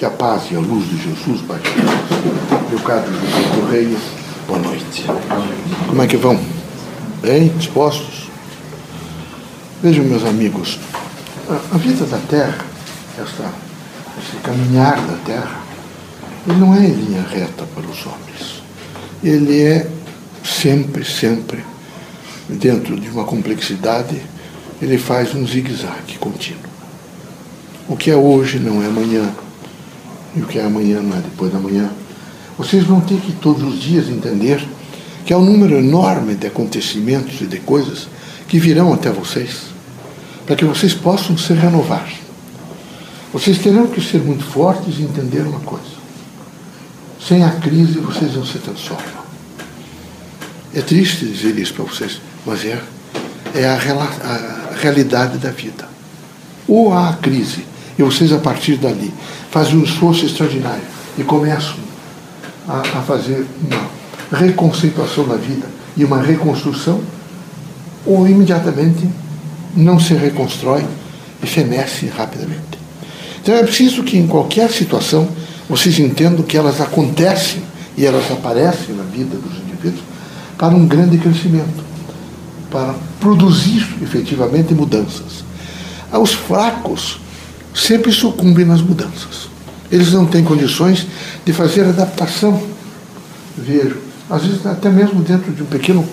Que a paz e a luz de Jesus baixe a nós. Meu caro José Correia, boa noite. Como é que vão? Bem dispostos? Vejam, meus amigos, a, a vida da Terra, esta, esse caminhar da Terra, ele não é em linha reta para os homens. Ele é sempre, sempre, dentro de uma complexidade, ele faz um zigue-zague contínuo. O que é hoje não é amanhã, e o que é amanhã não é depois da manhã. Vocês vão ter que todos os dias entender que há um número enorme de acontecimentos e de coisas que virão até vocês, para que vocês possam se renovar. Vocês terão que ser muito fortes e entender uma coisa. Sem a crise, vocês não se transformam. É triste dizer isso para vocês, mas é, é a, a realidade da vida. Ou há a crise, e vocês, a partir dali, fazem um esforço extraordinário e começam a, a fazer uma reconceituação da vida e uma reconstrução, ou imediatamente não se reconstrói e fenece rapidamente. Então é preciso que em qualquer situação vocês entendam que elas acontecem e elas aparecem na vida dos indivíduos para um grande crescimento, para produzir efetivamente mudanças. Aos fracos sempre sucumbem nas mudanças. Eles não têm condições de fazer adaptação. Vejo, às vezes até mesmo dentro de um pequeno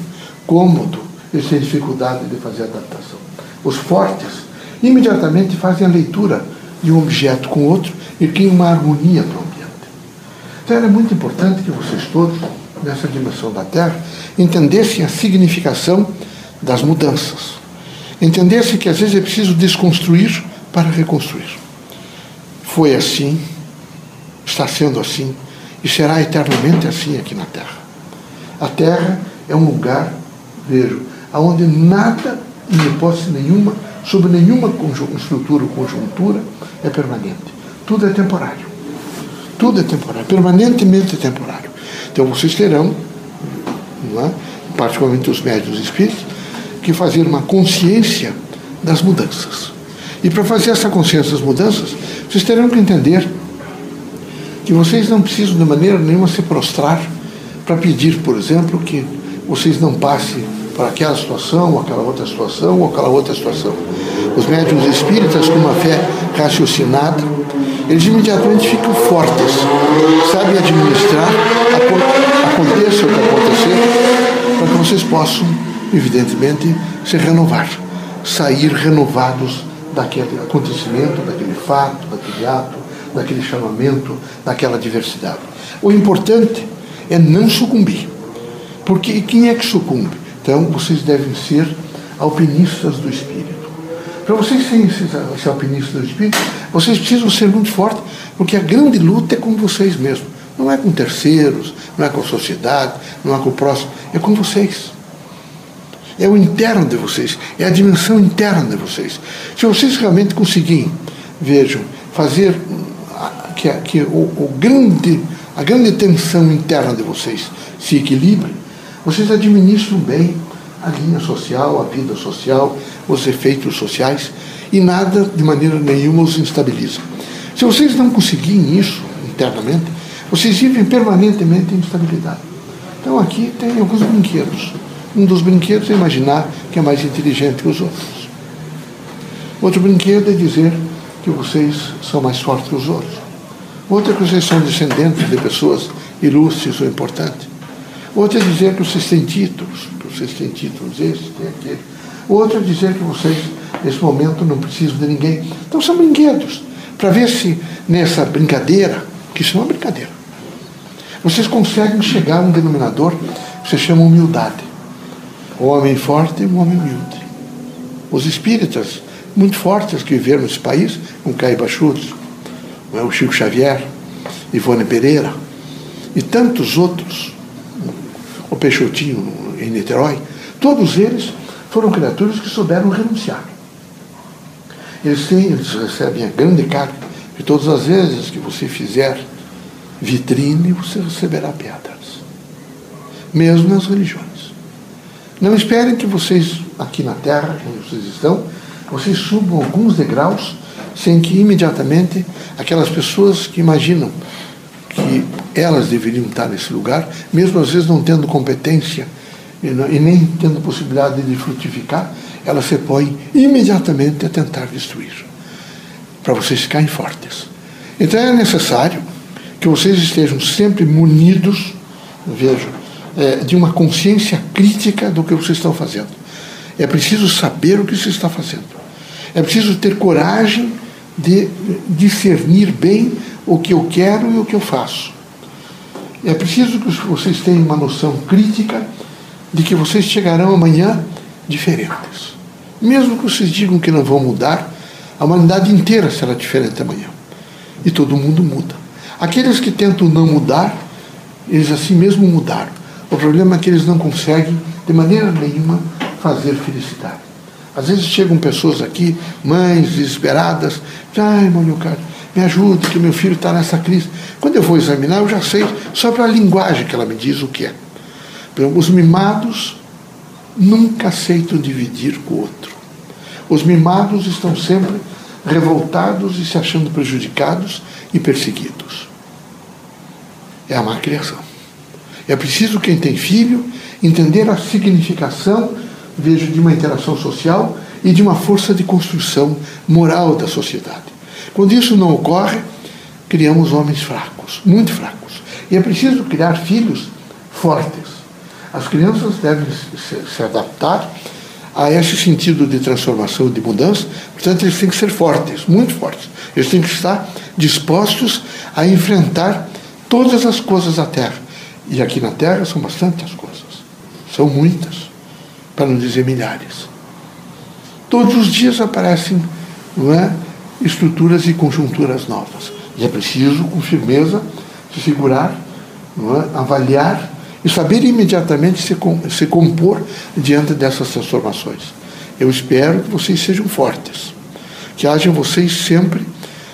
cômodo, eles têm dificuldade de fazer adaptação. Os fortes imediatamente fazem a leitura de um objeto com outro e criam uma harmonia para o ambiente. Então era muito importante que vocês todos, nessa dimensão da Terra, entendessem a significação das mudanças. Entendessem que às vezes é preciso desconstruir para reconstruir. Foi assim, está sendo assim e será eternamente assim aqui na Terra. A Terra é um lugar, vejo, onde nada, em hipótese nenhuma, sob nenhuma estrutura ou conjuntura, é permanente. Tudo é temporário. Tudo é temporário, permanentemente temporário. Então vocês terão, é? particularmente os médios espíritos, que fazer uma consciência das mudanças. E para fazer essa consciência das mudanças, vocês terão que entender que vocês não precisam de maneira nenhuma se prostrar para pedir, por exemplo, que vocês não passem por aquela situação, aquela outra situação, ou aquela outra situação. Os médiums espíritas, com uma fé raciocinada, eles imediatamente ficam fortes, sabem administrar, aconteça o que acontecer, para que vocês possam, evidentemente, se renovar, sair renovados daquele acontecimento, daquele fato, daquele ato, daquele chamamento, daquela diversidade. O importante é não sucumbir. Porque quem é que sucumbe? Então, vocês devem ser alpinistas do Espírito. Para vocês serem ser alpinistas do Espírito, vocês precisam ser muito fortes, porque a grande luta é com vocês mesmos. Não é com terceiros, não é com a sociedade, não é com o próximo, é com vocês é o interno de vocês, é a dimensão interna de vocês. Se vocês realmente conseguirem, vejam, fazer que, que o, o grande, a grande tensão interna de vocês se equilibre, vocês administram bem a linha social, a vida social, os efeitos sociais, e nada de maneira nenhuma os instabiliza. Se vocês não conseguirem isso internamente, vocês vivem permanentemente em instabilidade. Então aqui tem alguns brinquedos. Um dos brinquedos é imaginar que é mais inteligente que os outros. Outro brinquedo é dizer que vocês são mais fortes que os outros. Outro é que vocês são descendentes de pessoas ilustres ou importantes. Outro é dizer que vocês têm títulos, que vocês têm títulos esse, tem aquele. Outro é dizer que vocês, nesse momento, não precisam de ninguém. Então são brinquedos. Para ver se nessa brincadeira, que isso é uma brincadeira, vocês conseguem chegar a um denominador que se chama humildade. O homem forte e o homem humilde. Os espíritas, muito fortes que viveram nesse país, como Caio Schultz, o Chico Xavier, Ivone Pereira e tantos outros, o Peixotinho em Niterói, todos eles foram criaturas que souberam renunciar. Eles têm, eles recebem a grande carga e todas as vezes que você fizer vitrine, você receberá pedras. Mesmo nas religiões. Não esperem que vocês, aqui na Terra, onde vocês estão, vocês subam alguns degraus sem que imediatamente aquelas pessoas que imaginam que elas deveriam estar nesse lugar, mesmo às vezes não tendo competência e, nem tendo possibilidade de frutificar, elas se põem imediatamente a tentar destruir, para vocês ficarem fortes. Então é necessário que vocês estejam sempre munidos, vejo, é, de uma consciência crítica do que vocês estão fazendo. É preciso saber o que se está fazendo. É preciso ter coragem de discernir bem o que eu quero e o que eu faço. É preciso que vocês tenham uma noção crítica de que vocês chegarão amanhã diferentes. Mesmo que vocês digam que não vão mudar, a humanidade inteira será diferente amanhã. E todo mundo muda. Aqueles que tentam não mudar, eles assim mesmo mudaram. O problema é que eles não conseguem, de maneira nenhuma, fazer felicidade. Às vezes chegam pessoas aqui, mães desesperadas, ai, Leocádio, me ajude, que meu filho está nessa crise. Quando eu vou examinar, eu já sei, só pela linguagem que ela me diz o que é. Os mimados nunca aceitam dividir com o outro. Os mimados estão sempre revoltados e se achando prejudicados e perseguidos. É a má criação. É preciso quem tem filho entender a significação, vejo, de uma interação social e de uma força de construção moral da sociedade. Quando isso não ocorre, criamos homens fracos, muito fracos. E é preciso criar filhos fortes. As crianças devem se, adaptar a esse sentido de transformação, de mudança, portanto, eles têm que ser fortes, muito fortes. Eles têm que estar dispostos a enfrentar todas as coisas da Terra e aqui na Terra são bastantes coisas. São muitas, para não dizer milhares. Todos os dias aparecem é, estruturas e conjunturas novas. E é preciso, com firmeza, se segurar, é, avaliar e saber imediatamente se, se compor diante dessas transformações. Eu espero que vocês sejam fortes, que haja em vocês sempre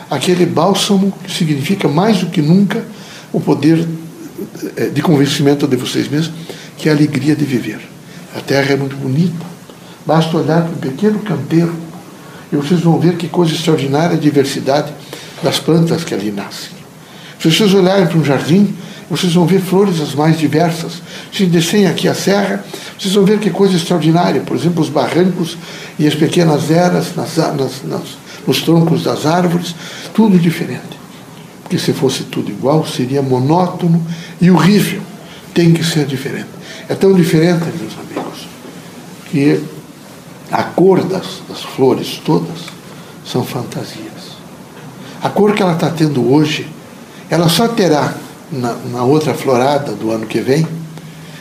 aquele bálsamo que significa mais do que nunca o poder de convencimento de vocês mesmos, que é a alegria de viver. A terra é muito bonita. Basta olhar para um pequeno canteiro e vocês vão ver que coisa extraordinária a diversidade das plantas que ali nascem. Se vocês olharem para um jardim, vocês vão ver flores as mais diversas. Se descerem aqui a serra, vocês vão ver que coisa extraordinária. Por exemplo, os barrancos e as pequenas eras nas, nas, nas, nos troncos das árvores, tudo diferente que se fosse tudo igual seria monótono e horrível. Tem que ser diferente. É tão diferente, meus amigos, que a cor das, das flores todas são fantasias. A cor que ela está tendo hoje, ela só terá na, na outra florada do ano que vem,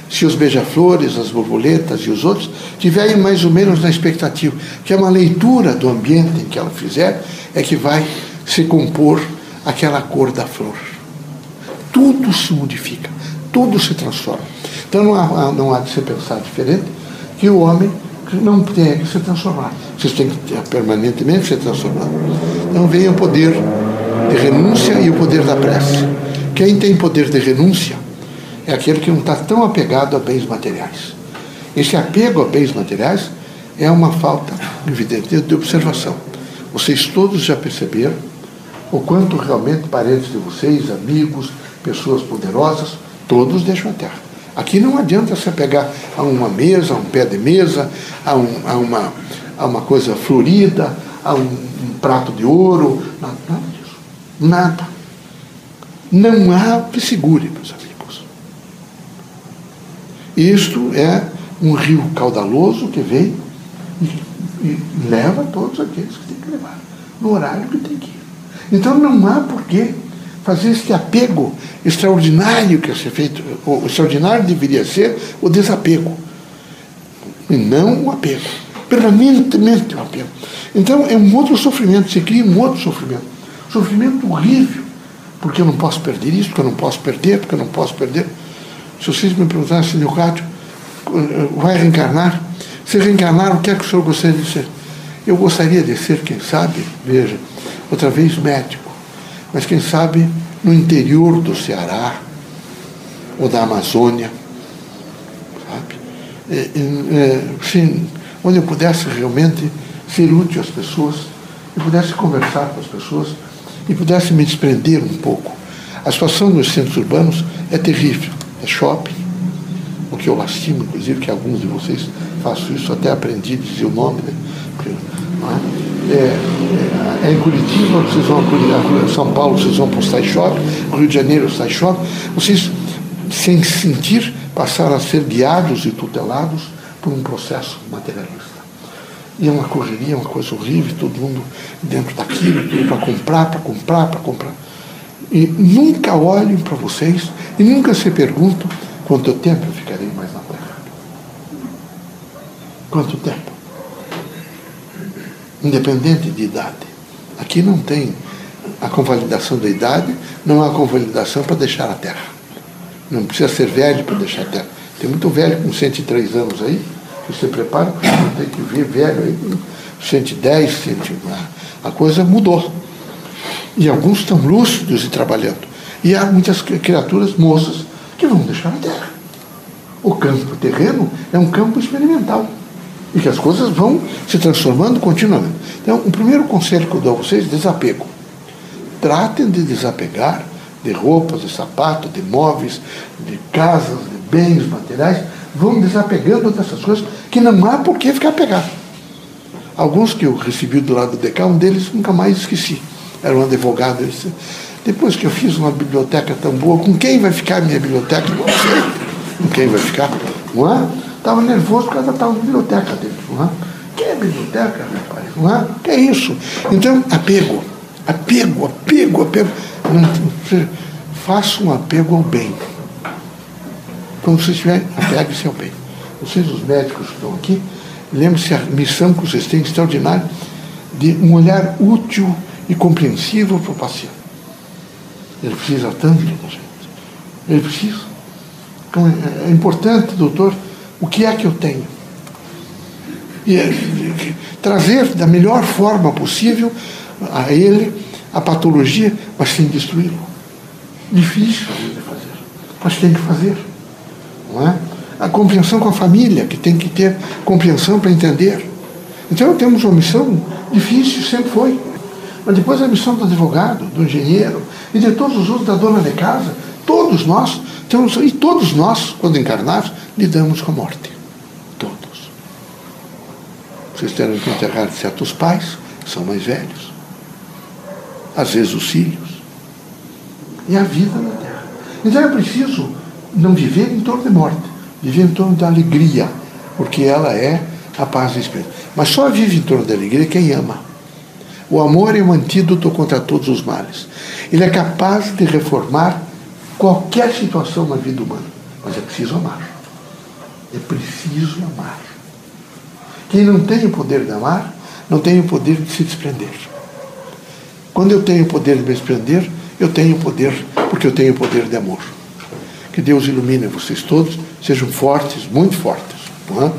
se os beija-flores, as borboletas e os outros tiverem mais ou menos na expectativa, que é uma leitura do ambiente em que ela fizer, é que vai se compor aquela cor da flor. Tudo se modifica, tudo se transforma. Então não há, não há de se pensar diferente que o homem não tem que se transformar. Vocês têm que permanentemente se transformar. Então vem o poder de renúncia e o poder da prece. Quem tem poder de renúncia é aquele que não está tão apegado a bens materiais. Esse apego a bens materiais é uma falta evidente de observação. Vocês todos já perceberam o quanto realmente parentes de vocês, amigos, pessoas poderosas, todos deixam a terra. Aqui não adianta você pegar a uma mesa, a um pé de mesa, a, um, a, uma, a uma coisa florida, a um, um prato de ouro, nada, nada disso. Nada. Não há que segure, meus amigos. Isto é um rio caudaloso que vem e, e leva todos aqueles que tem que levar, no horário que tem que ir. Então não há por que fazer este apego extraordinário que é ser feito. O extraordinário deveria ser o desapego. E não o apego. Permanentemente o apego. Então é um outro sofrimento, se cria um outro sofrimento. Sofrimento horrível. Porque eu não posso perder isso, porque eu não posso perder, porque eu não posso perder. Se vocês me perguntassem, Leocádio, vai reencarnar? Se reencarnar, o que é que o senhor gostaria de ser? Eu gostaria de ser, quem sabe, veja, outra vez médico, mas quem sabe no interior do Ceará ou da Amazônia, sabe? É, é, sim, onde eu pudesse realmente ser útil às pessoas e pudesse conversar com as pessoas e pudesse me desprender um pouco. A situação nos centros urbanos é terrível. É shopping, o que eu lastimo, inclusive, que alguns de vocês façam isso, até aprendi a dizer o nome, né? É, é, é, em Curitiba, vocês vão a São Paulo, vocês vão para o Sai Shopping, Rio de Janeiro, Sai Shopping, vocês, sem sentir, passaram a ser guiados e tutelados por um processo materialista. E é uma correria, uma coisa horrível, todo mundo dentro daquilo, tudo para comprar, para comprar, para comprar. E nunca olhem para vocês e nunca se perguntam quanto tempo eu ficarei mais na Terra. Quanto tempo? Independente de idade. Aqui não tem a convalidação da idade, não há convalidação para deixar a Terra. Não precisa ser velho para deixar a Terra. Tem muito velho com 103 anos aí, que se prepara, tem que ver velho aí, 110, 100, a coisa mudou. E alguns estão lúcidos e trabalhando. E há muitas criaturas moças que vão deixar a terra. O campo terreno é um campo experimental. E que as coisas vão se transformando continuamente. Então, o primeiro conselho que eu dou a vocês é desapego. Tratem de desapegar de roupas, de sapatos, de móveis, de casas, de bens materiais. Vão desapegando dessas coisas que não há por que ficar apegado. Alguns que eu recebi do lado de cá, um deles nunca mais esqueci. Era um advogado. Disse, depois que eu fiz uma biblioteca tão boa, com quem vai ficar a minha biblioteca? Não sei. Com quem vai ficar? Não é? Estava nervoso por causa da tal biblioteca dele. Não é? Que é biblioteca, rapaz? Não? Que é isso? Então, apego. Apego, apego, apego. Não, faça um apego ao bem. Quando você estiver, apegue-se ao bem. Vocês, os médicos que estão aqui, lembre-se a missão que vocês têm extraordinária de um olhar útil e compreensível para o paciente. Ele precisa tanto da gente. Ele precisa. Então é, é importante, doutor, o que é que eu tenho? E trazer da melhor forma possível a ele a patologia, mas sem destruí-lo. Difícil de fazer, mas tem que fazer. Não é? A compreensão com a família, que tem que ter compreensão para entender. Então temos uma missão difícil, sempre foi. Mas depois a missão do advogado, do engenheiro e de todos os outros, da dona de casa, todos nós, temos, e todos nós, quando encarnados, lidamos com a morte. Todos. Vocês terão que enterrar certos pais, que são mais velhos. Às vezes os filhos. E a vida na Terra. Então é preciso não viver em torno de morte, viver em torno da alegria, porque ela é a paz do Espírito. Mas só vive em torno da alegria quem ama. O amor é um antídoto contra todos os males. Ele é capaz de reformar qualquer situação na vida humana. Mas é preciso amar. É preciso amar. Quem não tem o poder de amar, não tem o poder de se desprender. Quando eu tenho o poder de me desprender, eu tenho o poder, porque eu tenho o poder de amor. Que Deus ilumine vocês todos, sejam fortes, muito fortes. Não é?